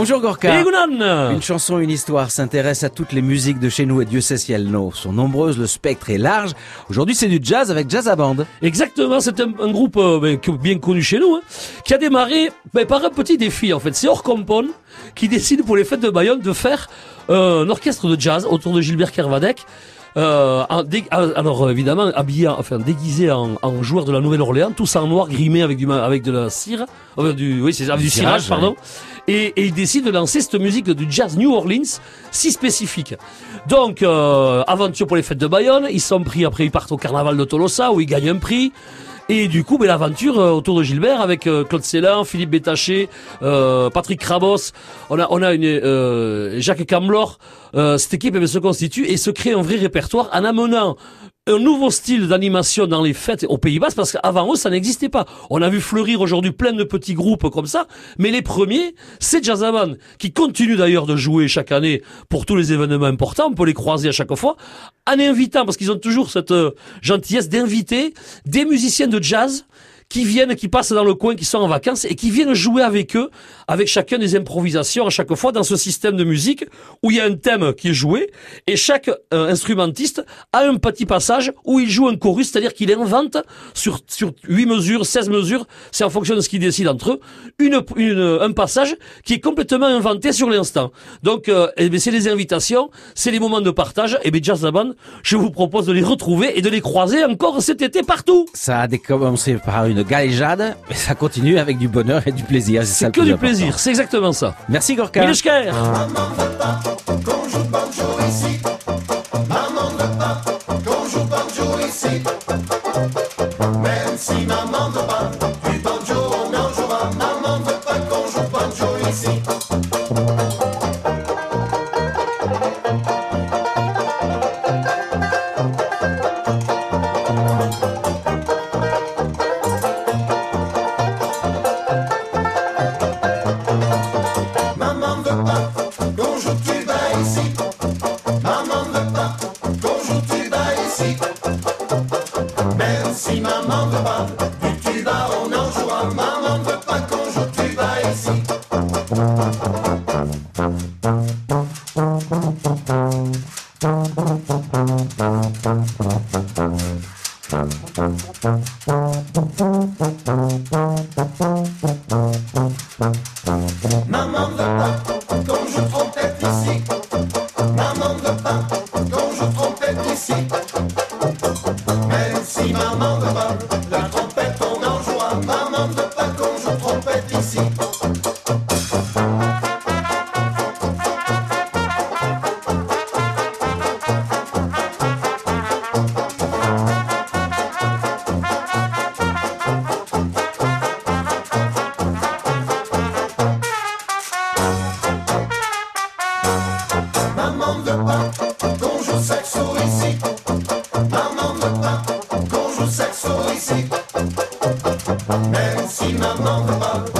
Bonjour Gorka. Une chanson, une histoire s'intéresse à toutes les musiques de chez nous et Dieu sait si elles sont nombreuses, le spectre est large. Aujourd'hui c'est du jazz avec Jazz à Band. Exactement, c'est un, un groupe euh, ben, bien connu chez nous, hein, qui a démarré ben, par un petit défi en fait. C'est Orcompon qui décide pour les fêtes de Bayonne de faire euh, un orchestre de jazz autour de Gilbert Kervadec. Euh, en alors évidemment habillé, en- enfin déguisé en, en joueur de la Nouvelle-Orléans, tous en noir, grimé avec du avec de la cire, euh, du oui c'est avec du cirage, cirage, pardon. Et, et il décide de lancer cette musique du jazz New Orleans si spécifique. Donc euh, aventure pour les fêtes de Bayonne, ils sont pris après ils partent au carnaval de Tolosa où ils gagnent un prix. Et du coup, ben, l'aventure euh, autour de Gilbert avec euh, Claude Célan, Philippe Bétaché, euh, Patrick Crabos, on a, on a une Jacques Camblor. Euh, cette équipe se constitue et se crée un vrai répertoire en amenant un nouveau style d'animation dans les fêtes aux Pays-Bas parce qu'avant eux ça n'existait pas. On a vu fleurir aujourd'hui plein de petits groupes comme ça, mais les premiers c'est Jazzaman qui continue d'ailleurs de jouer chaque année pour tous les événements importants. On peut les croiser à chaque fois en invitant parce qu'ils ont toujours cette euh, gentillesse d'inviter des musiciens de jazz qui viennent, qui passent dans le coin, qui sont en vacances et qui viennent jouer avec eux, avec chacun des improvisations à chaque fois dans ce système de musique où il y a un thème qui est joué et chaque euh, instrumentiste a un petit passage où il joue un chorus, c'est-à-dire qu'il invente sur sur 8 mesures, 16 mesures, c'est en fonction de ce qu'ils décident entre eux, une, une- un passage qui est complètement inventé sur l'instant. Donc euh, eh c'est les invitations, c'est les moments de partage et bien Jazz Band, je vous propose de les retrouver et de les croiser encore cet été partout. Ça a commencé par une galéjade, mais ça continue avec du bonheur et du plaisir. C'est ça le que plus du important. plaisir, c'est exactement ça. Merci Gorka. Maman ici. Si maman ne pas du tuba, on en jouera. Maman ne pas qu'on joue tuba ici. Maman ne pas Maman ne pas qu'on joue trompette si maman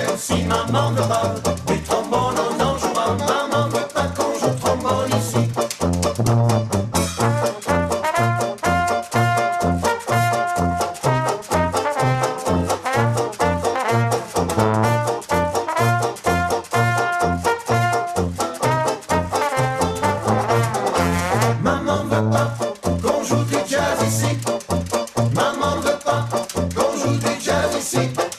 sexy.